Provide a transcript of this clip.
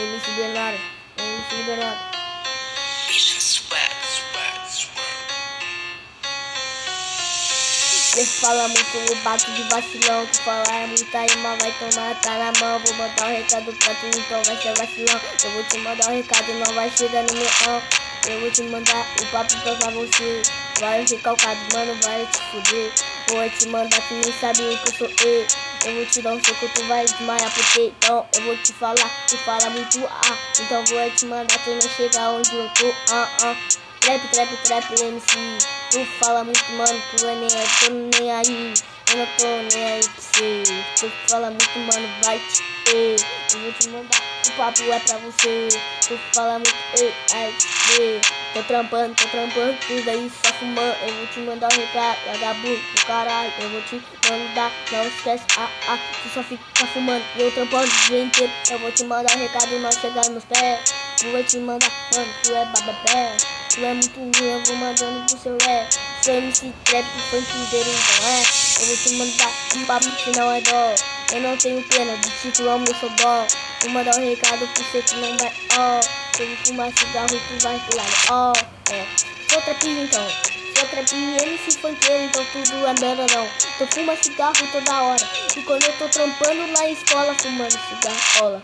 MC Bernardo, MC Bernardo. Bicha swag, swag, swag. Cê fala muito, bato de vacilão. Tu fala é muita rima, vai tomar, tá na mão. Vou mandar um recado pra tu, então vai ser vacilão. Eu vou te mandar um recado, não vai chegar no meu mão. Eu vou te mandar o papo pra você. Vai recalcado, mano, vai te fuder. Vou te mandar, tu nem sabe o que eu sou eu. Eu vou te dar um soco, tu vai desmaiar porque então eu vou te falar, tu fala muito ah. Então vou te mandar, tu não chega onde eu tô, ah, ah. Trap, trap, trap, MC. Tu fala muito, mano, tu é nem aí, tô nem aí. Eu não tô nem aí pra você. Tu fala muito, mano, vai te ter. Eu vou te mandar, o papo é pra você. Tu fala muito, ei, ai. Tô trampando, tô trampando, tudo aí só fumando. Eu vou te mandar um recado, vagabundo do caralho. Eu vou te mandar, não esquece, ah, ah. Tu só fica fumando e eu trampando o dia inteiro. Eu vou te mandar um recado, não chegar nos pés. Eu vou te mandar, mano, tu é bababé. Tu é muito ruim, eu vou mandando pro seu ré. Sou MC trap, funkzeiro, então é. Eu vou te mandar um papo que não é dó. Eu não tenho pena de ti, amo, eu sou dó. Vou mandar um recado pro você que não vai, ó. Eu vou fumar cigarro tu vai pular, ó. É. Sou trapinho então. Sou trapinho, MC funkeiro, então tudo é merda não. Tu fuma cigarro toda hora. E quando eu tô trampando na escola, fumando cigarro,